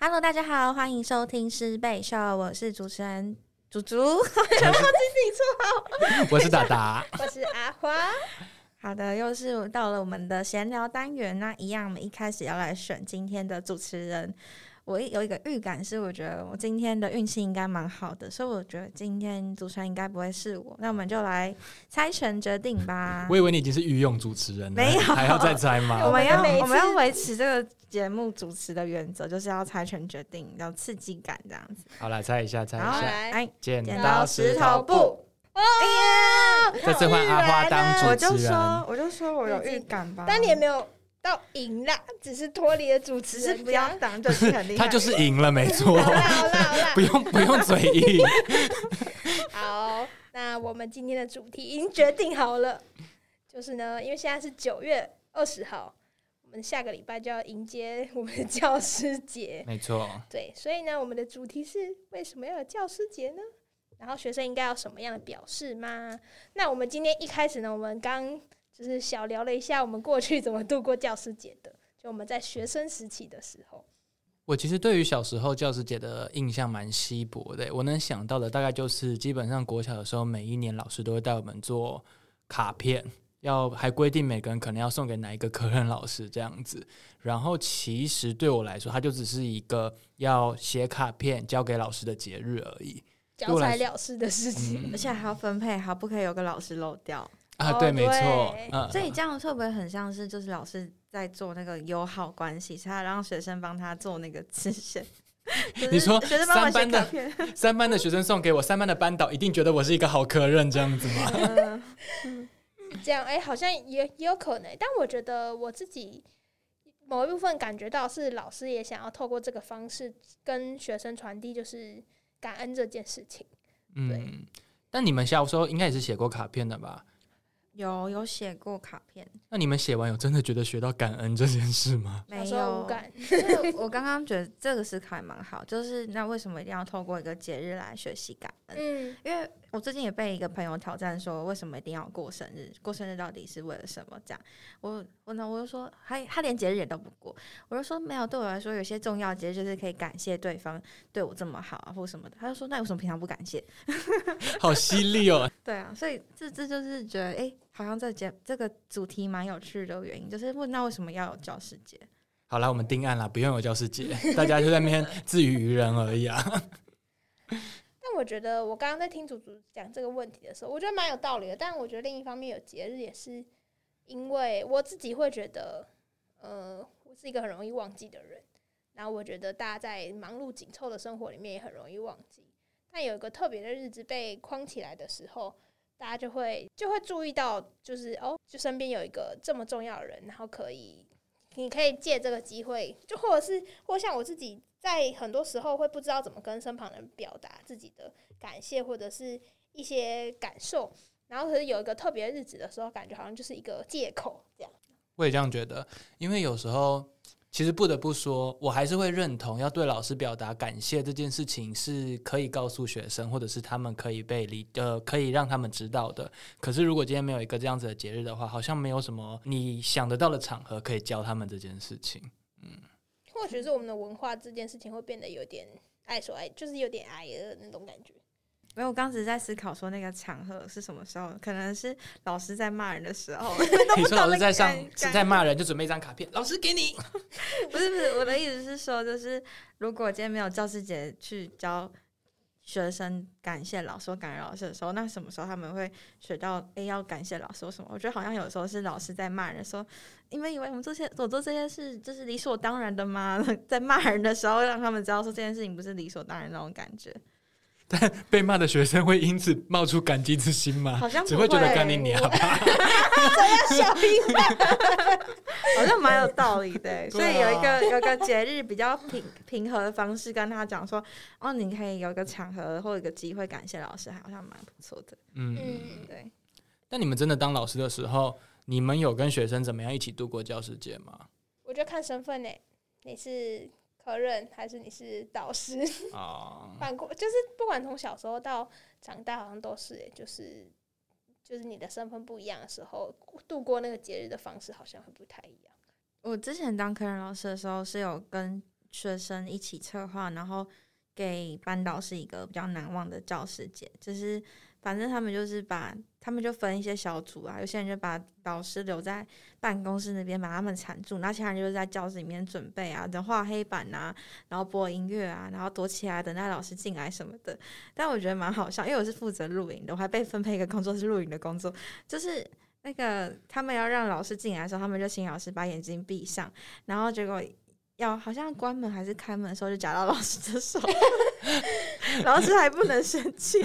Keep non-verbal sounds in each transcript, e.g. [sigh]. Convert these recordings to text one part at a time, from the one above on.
Hello，大家好，欢迎收听师贝秀，我是主持人竹竹，忘记自己绰号，我是达达，[laughs] 我是阿花。好的，又是到了我们的闲聊单元，那一样，我们一开始要来选今天的主持人。我有一个预感，是我觉得我今天的运气应该蛮好的，所以我觉得今天主持人应该不会是我。那我们就来猜拳决定吧。[laughs] 我以为你已经是御用主持人了，没有还要再猜吗？[laughs] 我们要每我们要维持这个节目主持的原则，就是要猜拳决定，要刺激感这样子。好来猜一下，猜一下，剪剪刀刀石石头布。哎呀，这次换阿花当主我就持人，说，我就说我有预感吧。但你也没有到赢了，只是脱离了主持人，只是不要当，就是很厉害。[laughs] 他就是赢了，没错好，啦好啦好啦不用不用嘴硬。[laughs] 好，那我们今天的主题已经决定好了，就是呢，因为现在是九月二十号，我们下个礼拜就要迎接我们的教师节，没错，对，所以呢，我们的主题是为什么要有教师节呢？然后学生应该要什么样的表示吗？那我们今天一开始呢，我们刚就是小聊了一下我们过去怎么度过教师节的，就我们在学生时期的时候，我其实对于小时候教师节的印象蛮稀薄的，我能想到的大概就是基本上国小的时候，每一年老师都会带我们做卡片。要还规定每个人可能要送给哪一个科任老师这样子，然后其实对我来说，它就只是一个要写卡片交给老师的节日而已。交差了事的事情。嗯而且还要分配好，不可以有个老师漏掉。啊，哦对，没错所以这样会不会很像是就是老师在做那个友好关系，他让学生帮他做那个支线？你说学生帮我写三班的三班的学生送给我，三班的班导一定觉得我是一个好科任这样子吗？[laughs] 嗯 [laughs] 这样哎、好像也也有可能，但我觉得我自己某一部分感觉到是老师也想要透过这个方式跟学生传递，就是感恩这件事情。嗯，但你们小时候应该也是写过卡片的吧？有有写过卡片，那你们写完有真的觉得学到感恩这件事吗？[laughs] 没有感，就是我刚刚觉得这个思考还蛮好，就是那为什么一定要透过一个节日来学习感恩？嗯，因为我最近也被一个朋友挑战说，为什么一定要过生日？过生日到底是为了什么？这样，我我呢，我就说，他他连节日也都不过，我就说没有，对我来说，有些重要节日就是可以感谢对方对我这么好啊，或什么的。他就说，那为什么平常不感谢？[laughs] 好犀利哦！对啊，所以这这就是觉得，哎、好像这节这个主题蛮有趣的原因，就是问那为什么要有教师节？好啦，我们定案啦，不用有教师节，[laughs] 大家就在那边自娱于人而已啊。[laughs] 但我觉得我刚刚在听祖祖讲这个问题的时候，我觉得蛮有道理的。但我觉得另一方面有节日也是因为我自己会觉得，呃，我是一个很容易忘记的人。然后我觉得大家在忙碌紧凑的生活里面也很容易忘记。但有一个特别的日子被框起来的时候，大家就会就会注意到，就是哦，就身边有一个这么重要的人，然后可以你可以借这个机会，就或者是或像我自己，在很多时候会不知道怎么跟身旁人表达自己的感谢或者是一些感受，然后可是有一个特别日子的时候，感觉好像就是一个借口这样。我也这样觉得，因为有时候其实不得不说，我还是会认同要对老师表达感谢这件事情是可以告诉学生，或者是他们可以被理呃可以让他们知道的。可是如果今天没有一个这样子的节日的话，好像没有什么你想得到的场合可以教他们这件事情。嗯或许是我们的文化这件事情会变得有点爱说爱，就是有点矮的那种感觉。没有，我刚只是在思考说那个场合是什么时候，可能是老师在骂人的时候。[laughs] 你说老师在上是在骂人，就准备一张卡片，老师给你。[laughs] 不是不是，我的意思是说，就是如果今天没有教师节去教学生感谢老师或感恩老师的时候，那什么时候他们会学到诶要感谢老师或什么？我觉得好像有时候是老师在骂人说，你们以为我们这些我做这些事就是理所当然的吗？[laughs] 在骂人的时候，让他们知道说这件事情不是理所当然那种感觉。[laughs] 被骂的学生会因此冒出感激之心吗？好像不只会觉得会干你娘吧。[laughs] 小兵 [laughs] 好像蛮有道理的欸，所以有一对个有一个节日比较平平和的方式跟他讲说，哦，你可以有一个场合或一个机会感谢老师，好像蛮不错的。嗯，嗯，对，那你们真的当老师的时候，你们有跟学生怎么样一起度过教师节吗？我觉得看身份呢，你是科任还是你是导师？啊、[laughs] 反过就是不管从小时候到长大，好像都是欸，就是就是你的身份不一样的时候，度过那个节日的方式好像会不太一样。我之前当科任老师的时候是有跟学生一起策划，然后给班导师一个比较难忘的教师节。就是反正他们就是把他们就分一些小组啊，有些人就把导师留在办公室那边把他们缠住，然后其他人就是在教室里面准备啊，等画黑板啊，然后播音乐啊，然后躲起来等待老师进来什么的。但我觉得蛮好笑，因为我是负责录影的，我还被分配一个工作是录影的工作，就是。那个他们要让老师进来的时候，他们就请老师把眼睛闭上，然后结果要好像关门还是开门的时候，就夹到老师的手，[laughs] 老师还不能生气，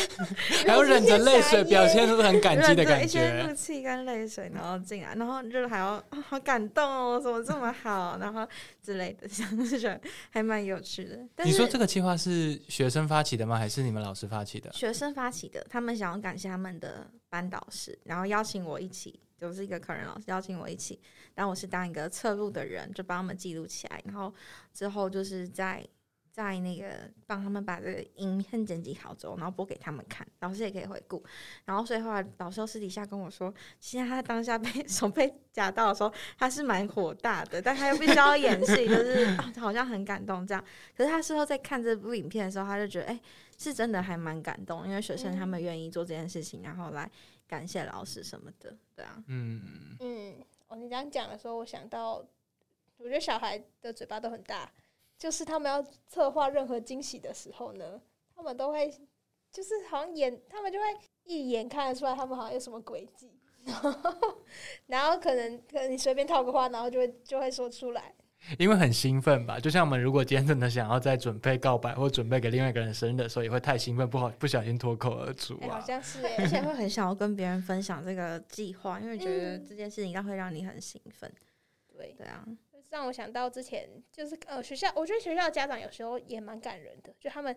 [laughs] 还要忍着泪水表现出很感激的感忍着一些怒。气跟泪水，然后进来，然后就还要、啊好感动哦，怎么这么好，然后之类的，[laughs] 这样子还蛮有趣的。但你说这个计划是学生发起的吗？还是你们老师发起的？学生发起的，他们想要感谢他们的班导师，然后邀请我一起，就是一个客人老师邀请我一起，然后我是当一个侧录的人，就帮他们记录起来，然后之后就是在在那个帮他们把这个影片剪辑好之后，然后播给他们看，老师也可以回顾。然后所以后来老师又私底下跟我说，其实他当下被 [laughs] 手被夹到的时候，他是蛮火大的，但他又必须要演戏，就是、[laughs] 啊好像很感动这样。可是他事后在看这部影片的时候，他就觉得，哎、是真的还蛮感动，因为学生他们愿意做这件事情，然后来感谢老师什么的，对啊，嗯，嗯，哦，你这样讲的时候，我想到，我觉得小孩的嘴巴都很大，就是他们要策划任何惊喜的时候呢，他们都会，就是好像眼，他们就会一眼看得出来他们好像有什么诡计，然后，[laughs] 然后可能可能你随便套个话，然后就会就会说出来，因为很兴奋吧。就像我们如果今天真的想要在准备告白或准备给另外一个人生日的时候，也会太兴奋，不好不小心脱口而出哎、好啊。像是哎、而且会很想要跟别人分享这个计划，因为觉得嗯这件事情应该会让你很兴奋，对，对啊，让我想到之前就是呃学校，我觉得学校的家长有时候也蛮感人的，就他们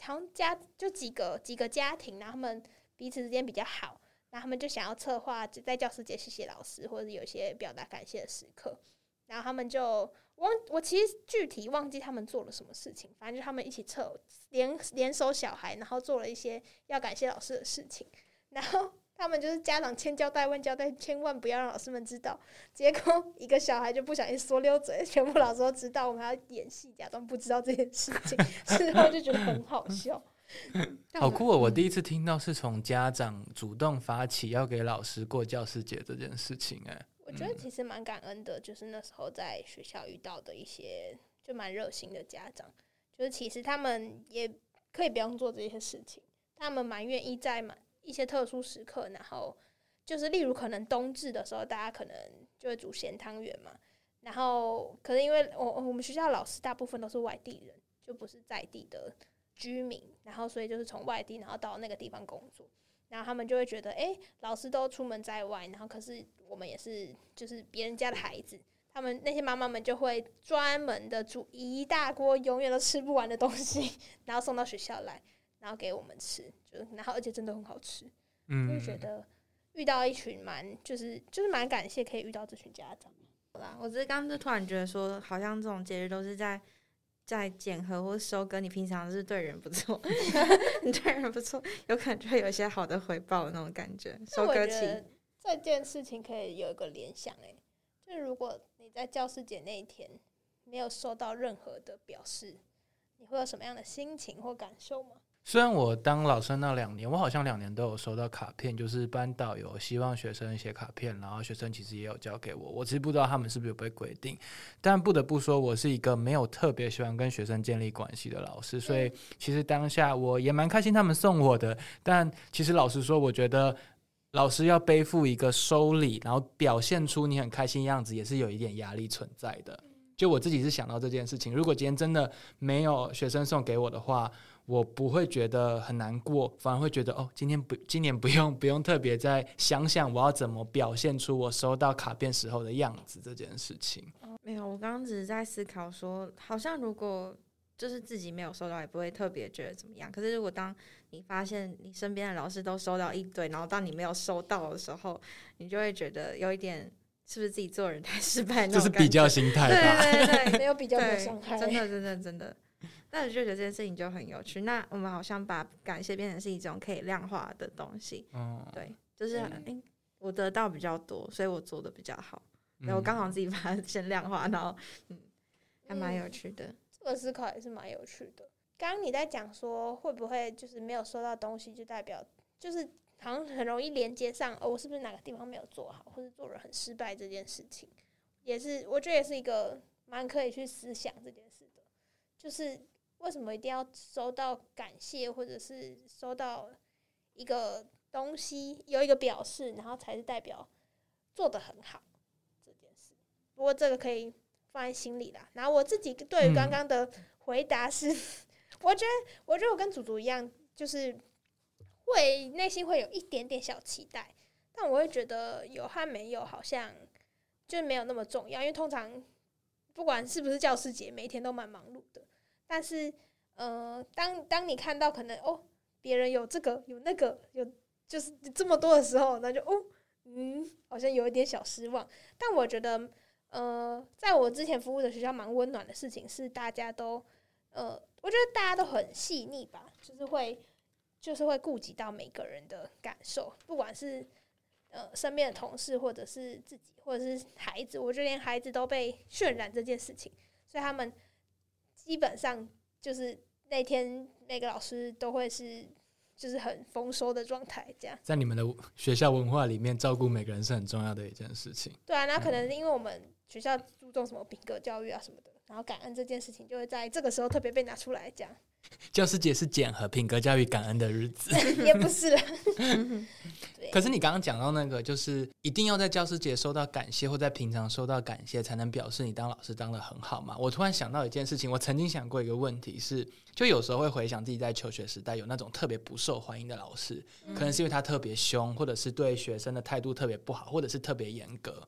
好像家就几个几个家庭，然后他们彼此之间比较好，然后他们就想要策划在教师节谢谢老师，或者有一些表达感谢的时刻，然后他们就忘我其实具体忘记他们做了什么事情，反正就他们一起策联联手小孩，然后做了一些要感谢老师的事情，然后。他们就是家长千交代万交代，千万不要让老师们知道。结果一个小孩就不小心说溜嘴，全部老师都知道，我们还要演戏假装不知道这件事情，[laughs] 事后就觉得很好笑。[laughs] 好酷哦！我第一次听到是从家长主动发起要给老师过教师节这件事情、哎，我觉得其实蛮感恩的，就是那时候在学校遇到的一些就蛮热心的家长，就是其实他们也可以不用做这些事情，他们蛮愿意在蛮一些特殊时刻，然后就是例如可能冬至的时候，大家可能就会煮咸汤圆嘛，然后可是因为我我们学校老师大部分都是外地人，就不是在地的居民，然后所以就是从外地然后到那个地方工作。然后他们就会觉得，哎、老师都出门在外，然后可是我们也是就是别人家的孩子，他们那些妈妈们就会专门的煮一大锅永远都吃不完的东西，[laughs] 然后送到学校来，然后给我们吃，就然后而且真的很好吃，就嗯会，觉得遇到一群蛮就是就是蛮感谢可以遇到这群家长。好啦，我只是刚刚就突然觉得说，好像这种节日都是在在检核或收割你平常是对人不错，[laughs] 你对人不错，有可能就会有一些好的回报的那种感觉。收割期，这件事情可以有一个联想、欸，就是如果你在教师节那一天没有收到任何的表示，你会有什么样的心情或感受吗？虽然我当老师那两年，我好像两年都有收到卡片，就是班导有希望学生写卡片，然后学生其实也有交给我。我其实不知道他们是不是有被规定，但不得不说，我是一个没有特别喜欢跟学生建立关系的老师，所以其实当下我也蛮开心他们送我的。但其实老实说，我觉得老师要背负一个收礼，然后表现出你很开心样子，也是有一点压力存在的。就我自己是想到这件事情，如果今天真的没有学生送给我的话，我不会觉得很难过，反而会觉得哦，今天不，今年不用 [laughs] 不用特别再想想我要怎么表现出我收到卡片时候的样子这件事情。没有，我刚刚只是在思考说，好像如果就是自己没有收到，也不会特别觉得怎么样。可是如果当你发现你身边的老师都收到一堆，然后当你没有收到的时候，你就会觉得有一点是不是自己做人太失败那种感这是比较心态吧？对对对没有比较没有对，伤害，真的真的真的。那我就觉得这件事情就很有趣。那我们好像把感谢变成是一种可以量化的东西，嗯，对，就是我得到比较多，所以我做的比较好。嗯然后我刚好自己把它先量化，然后嗯，还蛮有趣的。这个思考也是蛮有趣的。刚刚你在讲说会不会就是没有收到东西，就代表就是好像很容易连接上，哦，我是不是哪个地方没有做好，或者做人很失败这件事情，也是我觉得也是一个蛮可以去思想这件事的。就是为什么一定要收到感谢，或者是收到一个东西有一个表示，然后才是代表做的很好这件事。不过这个可以放在心里啦。然后我自己对于刚刚的回答是。[laughs] 我觉得，我觉得我跟祖祖一样，就是会内心会有一点点小期待，但我会觉得有和没有好像就没有那么重要，因为通常不管是不是教师节，每天都蛮忙碌的。但是，呃，当当你看到可能哦，别人有这个有那个有就是这么多的时候，那就哦，嗯，好像有一点小失望。但我觉得，呃，在我之前服务的学校，蛮温暖的事情是大家都。呃，我觉得大家都很细腻吧，就是会，就是会顾及到每个人的感受，不管是呃身边的同事，或者是自己，或者是孩子，我觉得连孩子都被渲染这件事情，所以他们基本上就是那天每个老师都会是就是很丰收的状态，这样。在你们的学校文化里面，照顾每个人是很重要的一件事情。对啊，那可能因为我们学校注重什么品格教育啊什么的。然后感恩这件事情就会在这个时候特别被拿出来讲。教师节是检核品格教育感恩的日子，[laughs] 也不是。[laughs] 可是你刚刚讲到那个，就是一定要在教师节收到感谢，或在平常收到感谢，才能表示你当老师当的很好嘛？我突然想到一件事情，我曾经想过一个问题是，就有时候会回想自己在求学时代有那种特别不受欢迎的老师，可能是因为他特别凶，或者是对学生的态度特别不好，或者是特别严格。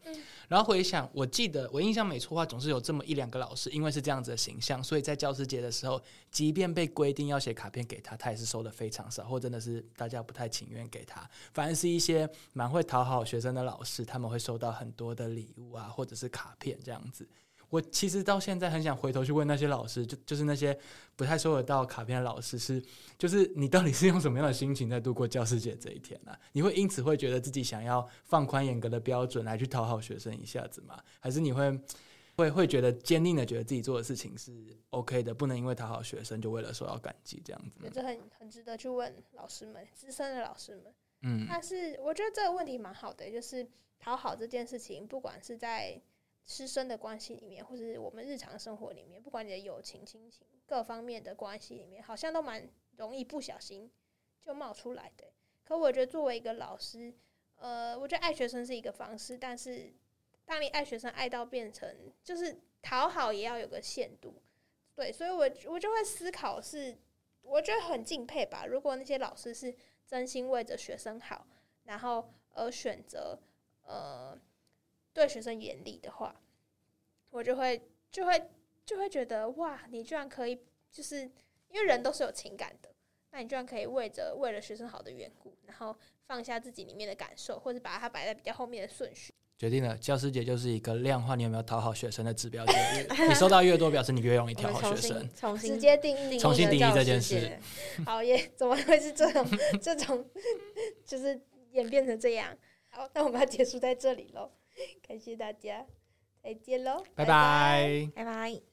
然后回想，我记得我印象没错的话，总是有这么一两个老师，因为是这样子的形象，所以在教师节的时候，即便被规定要写卡片给他，他也是收的非常少，或真的是大家不太情愿给他。反而是一些蛮会讨好学生的老师，他们会收到很多的礼物啊，或者是卡片这样子。我其实到现在很想回头去问那些老师，就就是那些不太收得到卡片的老师，是就是你到底是用什么样的心情在度过教师节这一天呢？你会因此会觉得自己想要放宽严格的标准来去讨好学生一下子吗？还是你会会会觉得坚定的觉得自己做的事情是 OK 的，不能因为讨好学生就为了受到感激这样子？这很很值得去问老师们，资深的老师们。嗯，但是我觉得这个问题蛮好的，就是讨好这件事情，不管是在师生的关系里面，或是我们日常生活里面，不管你的友情、亲情各方面的关系里面，好像都蛮容易不小心就冒出来的。可我觉得作为一个老师，呃，我觉得爱学生是一个方式，但是当你爱学生爱到变成就是讨好，也要有个限度。对，所以我我就会思考，是我觉得很敬佩吧。如果那些老师是真心为着学生好，然后而选择呃。对学生严厉的话，我就会就会就会觉得哇，你居然可以，就是因为人都是有情感的，那你居然可以为着为了学生好的缘故，然后放下自己里面的感受，或者把它摆在比较后面的顺序。决定了，教师节就是一个量化你有没有讨好学生的指标节日。[laughs] 你收到越多，表示你越容易讨好学生。重新直接定义，重新定义这件事。好耶，怎么会是这种这种，[laughs] 就是演变成这样？好，那我们要结束在这里喽。[laughs] 感谢大家，再见喽，拜拜，拜拜。